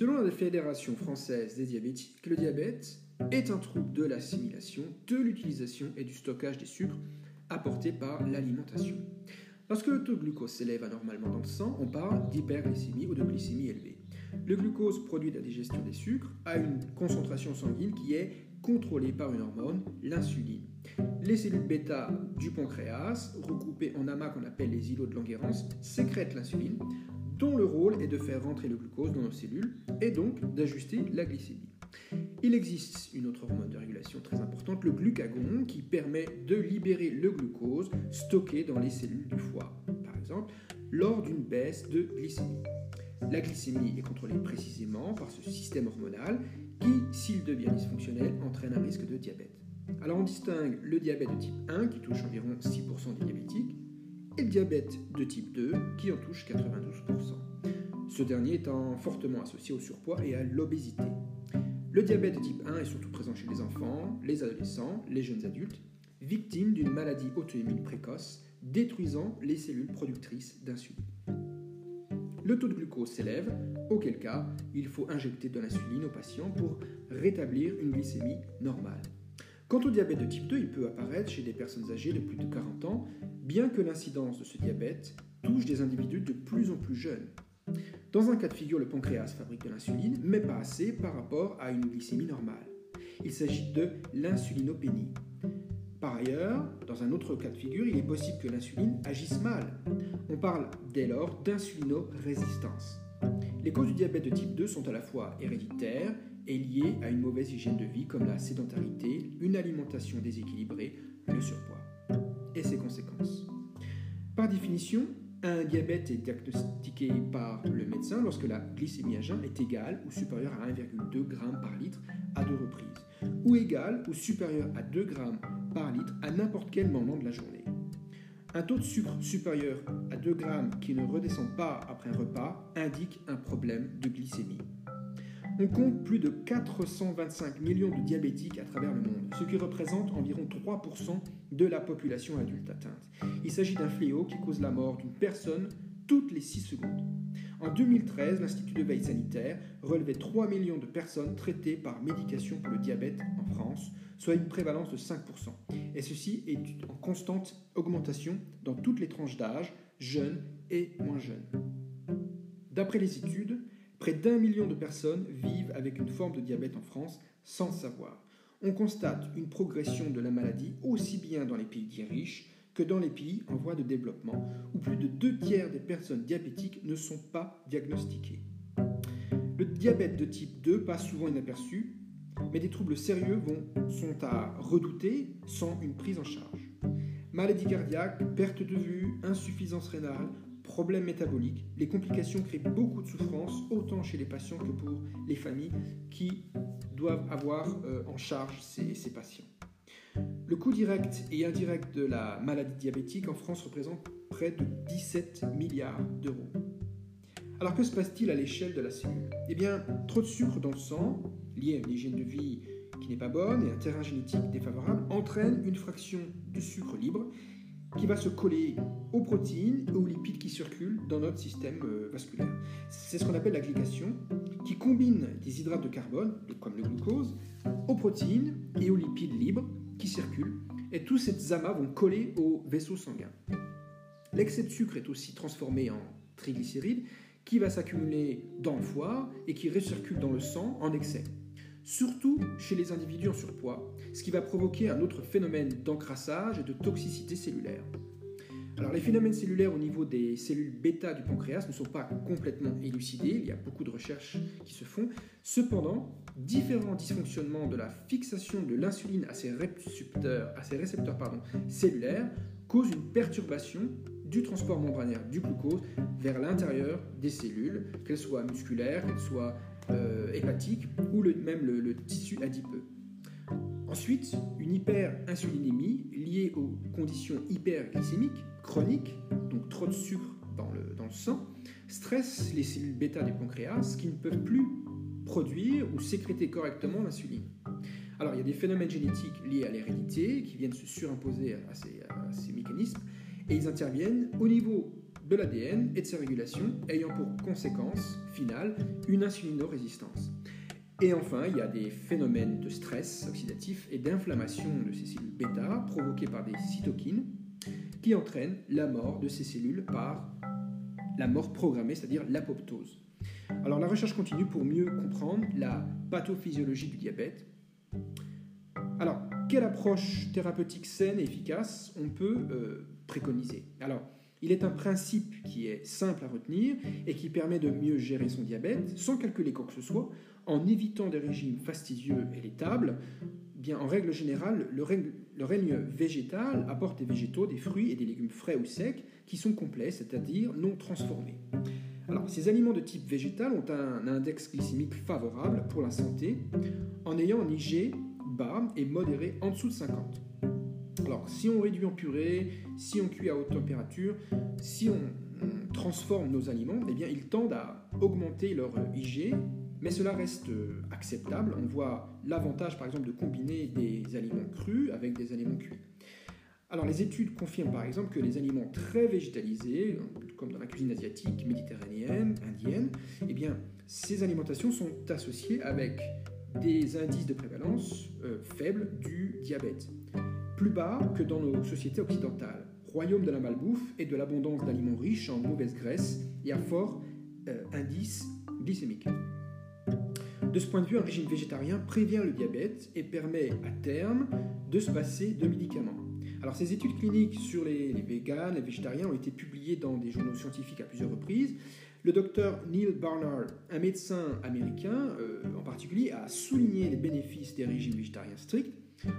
Selon la Fédération française des diabétiques, le diabète est un trouble de l'assimilation, de l'utilisation et du stockage des sucres apportés par l'alimentation. Lorsque le taux de glucose s'élève anormalement dans le sang, on parle d'hyperglycémie ou de glycémie élevée. Le glucose produit de la digestion des sucres a une concentration sanguine qui est contrôlée par une hormone, l'insuline. Les cellules bêta du pancréas, regroupées en amas qu'on appelle les îlots de Langerhans, sécrètent l'insuline, dont le rôle est de faire rentrer le glucose dans nos cellules et donc d'ajuster la glycémie. Il existe une autre hormone de régulation très importante, le glucagon, qui permet de libérer le glucose stocké dans les cellules du foie, par exemple, lors d'une baisse de glycémie. La glycémie est contrôlée précisément par ce système hormonal qui, s'il devient dysfonctionnel, entraîne un risque de diabète. Alors on distingue le diabète de type 1 qui touche environ 6% des diabétiques le diabète de type 2 qui en touche 92%. Ce dernier étant fortement associé au surpoids et à l'obésité. Le diabète de type 1 est surtout présent chez les enfants, les adolescents, les jeunes adultes, victimes d'une maladie auto-immune précoce détruisant les cellules productrices d'insuline. Le taux de glucose s'élève, auquel cas il faut injecter de l'insuline au patient pour rétablir une glycémie normale. Quant au diabète de type 2, il peut apparaître chez des personnes âgées de plus de 40 ans, bien que l'incidence de ce diabète touche des individus de plus en plus jeunes. Dans un cas de figure, le pancréas fabrique de l'insuline, mais pas assez par rapport à une glycémie normale. Il s'agit de l'insulinopénie. Par ailleurs, dans un autre cas de figure, il est possible que l'insuline agisse mal. On parle dès lors d'insulinorésistance. Les causes du diabète de type 2 sont à la fois héréditaires et liées à une mauvaise hygiène de vie comme la sédentarité, une alimentation déséquilibrée, le surpoids et ses conséquences. Par définition, un diabète est diagnostiqué par le médecin lorsque la glycémie à jeun est égale ou supérieure à 1,2 g par litre à deux reprises, ou égale ou supérieure à 2 g par litre à n'importe quel moment de la journée. Un taux de sucre supérieur à 2 g qui ne redescend pas après un repas indique un problème de glycémie. On compte plus de 425 millions de diabétiques à travers le monde, ce qui représente environ 3% de la population adulte atteinte. Il s'agit d'un fléau qui cause la mort d'une personne toutes les 6 secondes. En 2013, l'Institut de veille sanitaire relevait 3 millions de personnes traitées par médication pour le diabète en France, soit une prévalence de 5%. Et ceci est en constante augmentation dans toutes les tranches d'âge, jeunes et moins jeunes. D'après les études, Près d'un million de personnes vivent avec une forme de diabète en France sans savoir. On constate une progression de la maladie aussi bien dans les pays dits riches que dans les pays en voie de développement, où plus de deux tiers des personnes diabétiques ne sont pas diagnostiquées. Le diabète de type 2 passe souvent inaperçu, mais des troubles sérieux sont à redouter sans une prise en charge. Maladie cardiaque, perte de vue, insuffisance rénale, problèmes métaboliques, les complications créent beaucoup de souffrance, autant chez les patients que pour les familles qui doivent avoir euh, en charge ces patients. Le coût direct et indirect de la maladie diabétique en France représente près de 17 milliards d'euros. Alors que se passe-t-il à l'échelle de la cellule? Eh bien, trop de sucre dans le sang, lié à une hygiène de vie qui n'est pas bonne et un terrain génétique défavorable, entraîne une fraction de sucre libre qui va se coller aux protéines et aux lipides qui circulent dans notre système euh, vasculaire. C'est ce qu'on appelle la glycation, qui combine des hydrates de carbone, comme le glucose, aux protéines et aux lipides libres qui circulent, et tous ces amas vont coller aux vaisseaux sanguins. L'excès de sucre est aussi transformé en triglycérides, qui va s'accumuler dans le foie et qui recircule dans le sang en excès surtout chez les individus en surpoids, ce qui va provoquer un autre phénomène d'encrassage et de toxicité cellulaire. Alors les phénomènes cellulaires au niveau des cellules bêta du pancréas ne sont pas complètement élucidés, il y a beaucoup de recherches qui se font. Cependant, différents dysfonctionnements de la fixation de l'insuline à ces récepteurs, cellulaires causent une perturbation du transport membranaire du glucose vers l'intérieur des cellules, qu'elles soient musculaires, qu'elles soient euh, hépatique ou même le, tissu adipeux. Ensuite, une hyperinsulinémie liée aux conditions hyperglycémiques chroniques, donc trop de sucre dans le, dans le sang, stresse les cellules bêta du pancréas qui ne peuvent plus produire ou sécréter correctement l'insuline. Alors il y a des phénomènes génétiques liés à l'hérédité qui viennent se surimposer à ces, à ces mécanismes et ils interviennent au niveau de l'ADN et de sa régulation, ayant pour conséquence finale une insulinorésistance. Et enfin, il y a des phénomènes de stress oxydatif et d'inflammation de ces cellules bêta provoquées par des cytokines qui entraînent la mort de ces cellules par la mort programmée, c'est-à-dire l'apoptose. Alors la recherche continue pour mieux comprendre la pathophysiologie du diabète. Alors, quelle approche thérapeutique saine et efficace on peut euh, préconiser? Il est un principe qui est simple à retenir et qui permet de mieux gérer son diabète sans calculer quoi que ce soit, en évitant des régimes fastidieux et létables. Bien, en règle générale, le règne, le règne végétal apporte des végétaux, des fruits et des légumes frais ou secs qui sont complets, c'est-à-dire non transformés. Alors, ces aliments de type végétal ont un index glycémique favorable pour la santé en ayant un IG bas et modéré en dessous de 50. Alors, si on réduit en purée, si on cuit à haute température, si on, transforme nos aliments, eh bien, ils tendent à augmenter leur IG, mais cela reste acceptable. On voit l'avantage, par exemple, de combiner des aliments crus avec des aliments cuits. Alors, les études confirment, par exemple, que les aliments très végétalisés, comme dans la cuisine asiatique, méditerranéenne, indienne, eh bien, ces alimentations sont associées avec des indices de prévalence euh, faibles du diabète, plus bas que dans nos sociétés occidentales, royaume de la malbouffe et de l'abondance d'aliments riches en mauvaise graisse et à fort euh, indice glycémique. De ce point de vue, un régime végétarien prévient le diabète et permet à terme de se passer de médicaments. Alors ces études cliniques sur les, les véganes, les végétariens ont été publiées dans des journaux scientifiques à plusieurs reprises. Le docteur Neil Barnard, un médecin américain euh, en particulier, a souligné les bénéfices des régimes végétariens stricts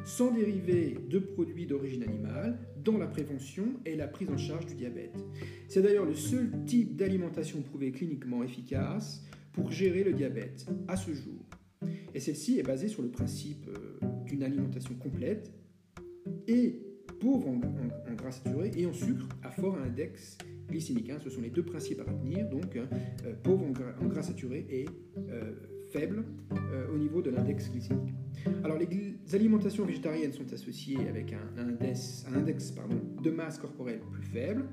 sans dériver de produits d'origine animale dans la prévention et la prise en charge du diabète. C'est d'ailleurs le seul type d'alimentation prouvé cliniquement efficace pour gérer le diabète à ce jour. Et celle-ci est basée sur le principe euh, d'une alimentation complète et pauvre en, gras saturés et en sucre à fort index glycémique. Hein. Ce sont les deux principes à retenir, donc hein, euh, pauvre en gras, saturés et euh, faible euh, au niveau de l'index glycémique. Alors les, alimentations végétariennes sont associées avec un, index, un index pardon, de masse corporelle plus faible,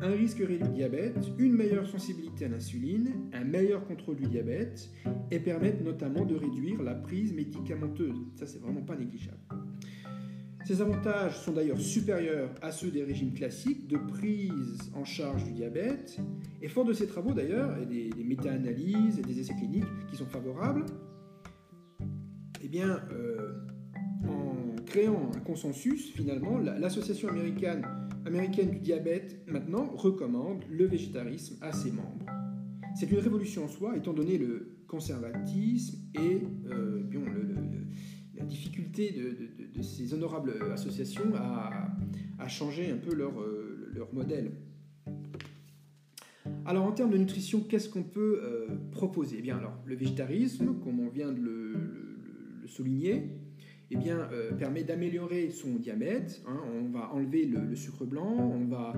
un risque réduit de diabète, une meilleure sensibilité à l'insuline, un meilleur contrôle du diabète et permettent notamment de réduire la prise médicamenteuse. Ça, c'est vraiment pas négligeable. Ces avantages sont d'ailleurs supérieurs à ceux des régimes classiques de prise en charge du diabète, et fort de ces travaux d'ailleurs, et des, méta-analyses et des essais cliniques qui sont favorables, eh bien, euh, en créant un consensus, finalement, l'association américaine, américaine du diabète maintenant recommande le végétarisme à ses membres. C'est une révolution en soi, étant donné le conservatisme et euh, la difficulté de, ces honorables associations à, changer un peu leur, euh, leur, modèle. Alors en termes de nutrition, qu'est-ce qu'on peut euh, proposer? Eh bien alors le végétarisme, comme on vient de le, souligner, eh bien, euh, permet d'améliorer son diabète. Hein. on va enlever le, sucre blanc, on va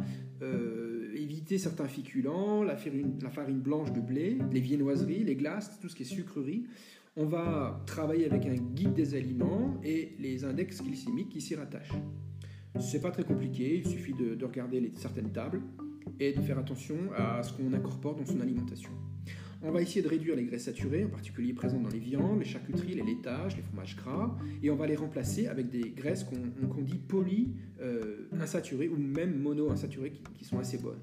éviter certains féculents, la farine, la farine, blanche de blé, les viennoiseries, les glaces, tout ce qui est sucrerie. On va travailler avec un guide des aliments et les index glycémiques qui s'y rattachent. C'est pas très compliqué, il suffit de, regarder certaines tables et de faire attention à ce qu'on incorpore dans son alimentation. On va essayer de réduire les graisses saturées, en particulier présentes dans les viandes, les charcuteries, les laitages, les fromages gras, et on va les remplacer avec des graisses qu'on dit polyinsaturées euh, ou même monoinsaturées qui, sont assez bonnes.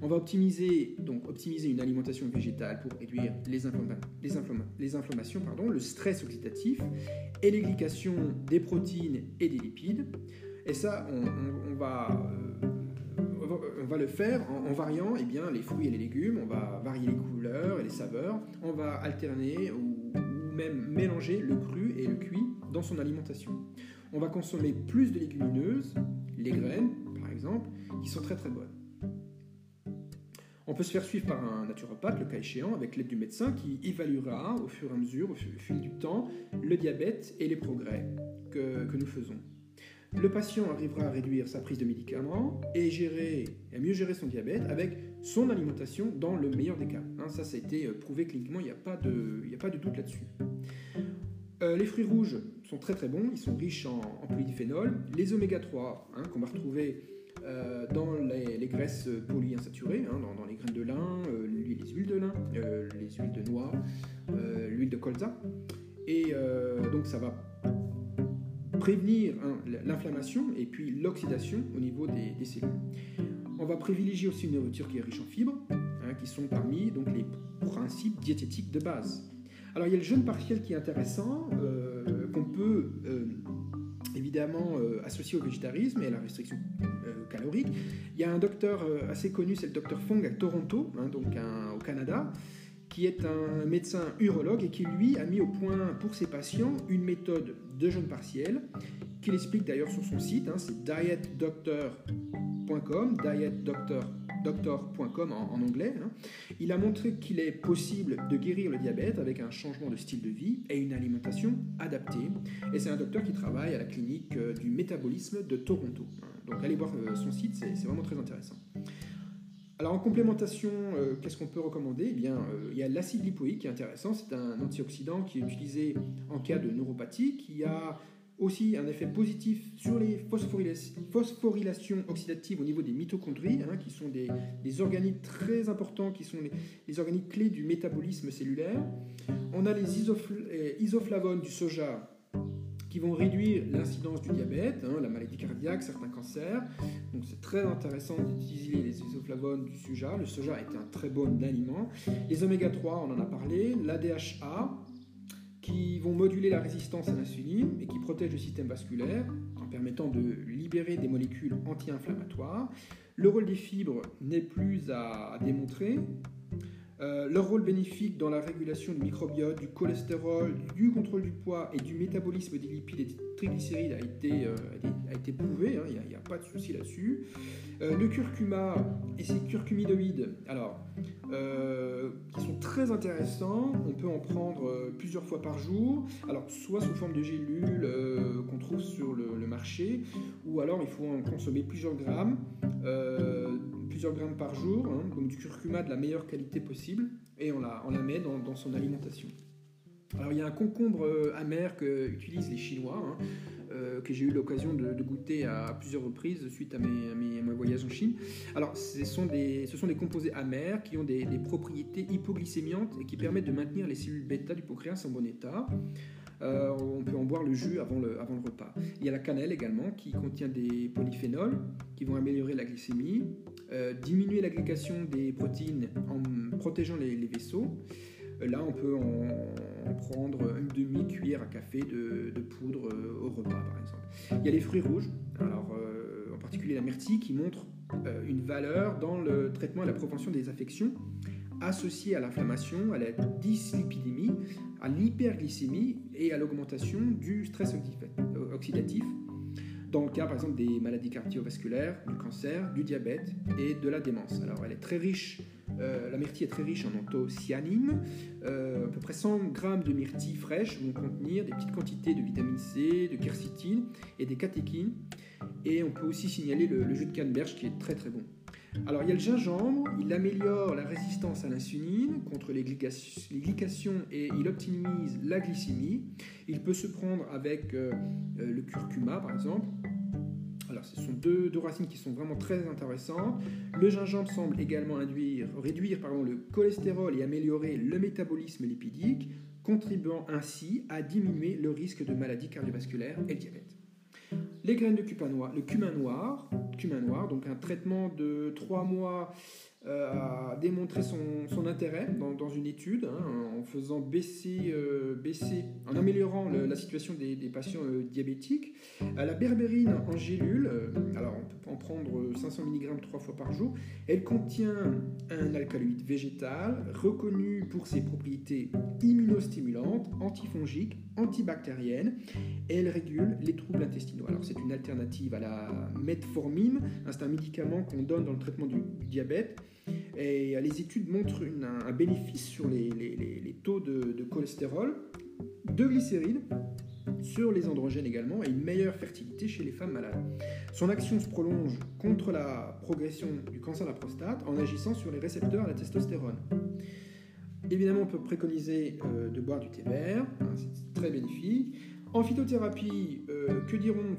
On va optimiser, donc, optimiser une alimentation végétale pour réduire les, inflammations, le stress oxydatif et les des protéines et des lipides. Et ça, on, va... Euh, on va le faire en, variant eh bien, les fruits et les légumes, on va varier les couleurs et les saveurs, on va alterner ou, même mélanger le cru et le cuit dans son alimentation. On va consommer plus de légumineuses, les graines par exemple, qui sont très très bonnes. On peut se faire suivre par un naturopathe, le cas échéant, avec l'aide du médecin qui évaluera au fur et à mesure, au fil du temps, le diabète et les progrès que, que nous faisons. Le patient arrivera à réduire sa prise de médicaments et, gérer, à mieux gérer son diabète avec son alimentation dans le meilleur des cas. Hein, ça, ça a été euh, prouvé cliniquement, il n'y a, pas de, a pas de doute là-dessus. Euh, les fruits rouges sont très très bons, ils sont riches en, en. Les oméga 3 hein, qu'on va retrouver euh, dans les, les graisses polyinsaturées hein, dans, les graines de lin, les huiles de lin, les huiles de noix, l'huile de colza. Et donc ça va prévenir hein, l'inflammation et puis l'oxydation au niveau des, cellules. On va privilégier aussi une nourriture qui est riche en fibres, hein, qui sont parmi donc, les principes diététiques de base. Alors il y a le jeûne partiel qui est intéressant, euh, qu'on peut euh, évidemment euh, associer au végétarisme et à la restriction calorique. Il y a un docteur assez connu, c'est le docteur Fong à Toronto, hein, donc au Canada, qui est un médecin urologue et qui lui a mis au point pour ses patients une méthode de jeûne partiel qu'il explique d'ailleurs sur son site, hein, c'est dietdoctor.com, dietdoctor.com en, anglais. Hein. Il a montré qu'il est possible de guérir le diabète avec un changement de style de vie et une alimentation adaptée. Et c'est un docteur qui travaille à la clinique euh, du métabolisme de Toronto. Hein. Donc allez voir euh, son site, c'est vraiment très intéressant. Alors en complémentation, euh, qu'est-ce qu'on peut recommander? Eh bien, euh, il y a l'acide lipoïque qui est intéressant. C'est un antioxydant qui est utilisé en cas de neuropathie, qui a aussi un effet positif sur les phosphorylations oxydatives au niveau des mitochondries, hein, qui sont des, organites très importants, qui sont les, les, organites clés du métabolisme cellulaire. On a les euh, isoflavones du soja qui vont réduire l'incidence du diabète, hein, la maladie cardiaque, certains cancers. Donc c'est très intéressant d'utiliser les isoflavones du soja. Le soja est un très bon aliment. Les oméga 3, on en a parlé. L'ADHA, qui vont moduler la résistance à l'insuline et qui protègent le système vasculaire en permettant de libérer des molécules anti-inflammatoires. Le rôle des fibres n'est plus à démontrer. Euh, leur rôle bénéfique dans la régulation du microbiote, du cholestérol, du contrôle du poids et du métabolisme des lipides et des triglycérides a été, euh, a été prouvé, hein, il n'y a, pas de souci là-dessus. Euh, le curcuma et ses curcumidoïdes, alors, qui sont très intéressants, on peut en prendre plusieurs fois par jour, alors soit sous forme de gélules qu'on trouve sur le, marché, ou alors il faut en consommer plusieurs grammes plusieurs grammes par jour, hein, donc du curcuma de la meilleure qualité possible, et on la, met dans, son alimentation. Alors il y a un concombre euh, amer que utilisent les Chinois, hein, euh, que j'ai eu l'occasion de, goûter à plusieurs reprises suite à mes, voyages en Chine. Alors ce sont, des, ce sont des composés amers qui ont des, propriétés hypoglycémiantes et qui permettent de maintenir les cellules bêta du pancréas en bon état. Euh, on peut en boire le jus avant le repas. Il y a la cannelle également qui contient des polyphénols qui vont améliorer la glycémie, euh, diminuer l'agrégation des protéines en protégeant les, vaisseaux. Euh, là, on peut en, prendre une demi-cuillère à café de, poudre au repas, par exemple. Il y a les fruits rouges, alors, en particulier la myrtille, qui montre une valeur dans le traitement et la prévention des affections associées à l'inflammation, à la dyslipidémie, à l'hyperglycémie et à l'augmentation du stress oxydatif, dans le cas par exemple des maladies cardiovasculaires, du cancer, du diabète et de la démence. Alors elle est très riche, euh, la myrtille est très riche en anthocyanine, euh, peu près 100 grammes de myrtille fraîche vont contenir des petites quantités de vitamine C, de quercétine et des catéchines. Et on peut aussi signaler le, le jus de canneberge qui est très très bon. Alors il y a le gingembre, il améliore la résistance à l'insuline contre les, glycations et il optimise la glycémie. Il peut se prendre avec euh, euh, le curcuma par exemple. Alors ce sont deux, racines qui sont vraiment très intéressantes. Le gingembre semble également réduire le cholestérol et améliorer le métabolisme lipidique, contribuant ainsi à diminuer le risque de maladies cardiovasculaires et le diabète. Les graines de cumin noir, le cumin noir, cumin noir, donc un traitement de 3 mois euh, a démontré son, intérêt dans, une étude hein, en faisant baisser, euh, baisser en améliorant la situation des, des patients euh, diabétiques. la berbérine en gélule, alors on peut en prendre 500 mg trois fois par jour, elle contient un alcaloïde végétal reconnu pour ses propriétés immunostimulantes, antifongiques, antibactériennes. Et elle régule les troubles intestinaux. Alors c'est une alternative à la metformine, hein, c'est un médicament qu'on donne dans le traitement du diabète. Et les études montrent un, bénéfice sur les, taux de, cholestérol, de glycérine, sur les androgènes également, et une meilleure fertilité chez les femmes malades. Son action se prolonge contre la progression du cancer de la prostate en agissant sur les récepteurs à la testostérone. Évidemment, on peut préconiser euh, de boire du thé vert, hein, c'est très bénéfique. En phytothérapie, euh, que diront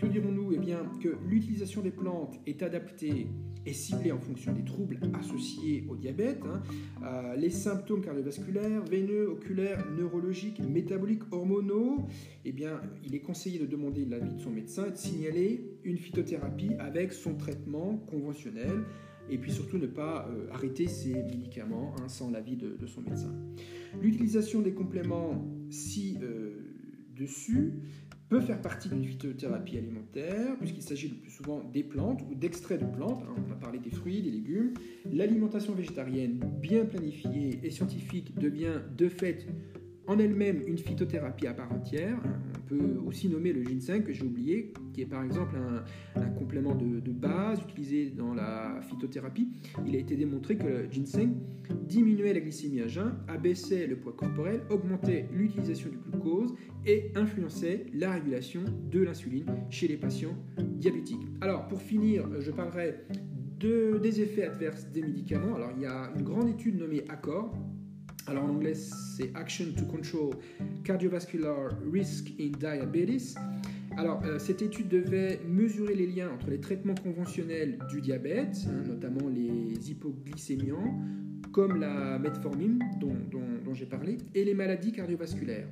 que dirons-nous? Eh bien que l'utilisation des plantes est adaptée et ciblée en fonction des troubles associés au diabète, hein. euh, les symptômes cardiovasculaires, veineux, oculaires, neurologiques, métaboliques, hormonaux. Eh bien, il est conseillé de demander l'avis de son médecin et de signaler une phytothérapie avec son traitement conventionnel et puis surtout ne pas euh, arrêter ses médicaments hein, sans l'avis de, son médecin. L'utilisation des compléments ci-dessus euh, peut faire partie d'une phytothérapie alimentaire, puisqu'il s'agit le plus souvent des plantes ou d'extraits de plantes. Hein. on a parlé des fruits, des légumes. L'alimentation végétarienne bien planifiée et scientifique devient de fait en elle-même une phytothérapie à part entière. Peut aussi nommer le ginseng que j'ai oublié, qui est par exemple un, complément de, base utilisé dans la phytothérapie. Il a été démontré que le ginseng diminuait la glycémie à jeun, abaissait le poids corporel, augmentait l'utilisation du glucose et influençait la régulation de l'insuline chez les patients diabétiques. Alors pour finir, je parlerai de, des effets adverses des médicaments. Alors il y a une grande étude nommée ACCORD alors en anglais, c'est Action to Control Cardiovascular Risk in Diabetes. Alors, euh, cette étude devait mesurer les liens entre les traitements conventionnels du diabète, hein, notamment les hypoglycémiants, comme la metformine dont, j'ai parlé, et les maladies cardiovasculaires.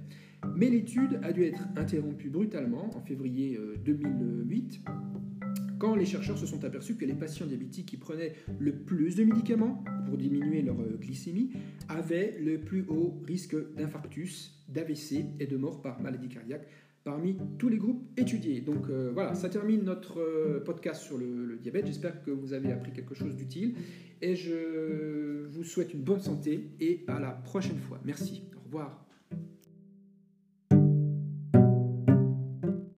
Mais l'étude a dû être interrompue brutalement en février 2008 euh, quand les chercheurs se sont aperçus que les patients diabétiques qui prenaient le plus de médicaments pour diminuer leur euh, glycémie avaient le plus haut risque d'infarctus, d'AVC et de mort par maladie cardiaque parmi tous les groupes étudiés. Donc euh, voilà, ça termine notre euh, podcast sur le, le diabète. J'espère que vous avez appris quelque chose d'utile et je vous souhaite une bonne santé et à la prochaine fois. Merci. Au revoir.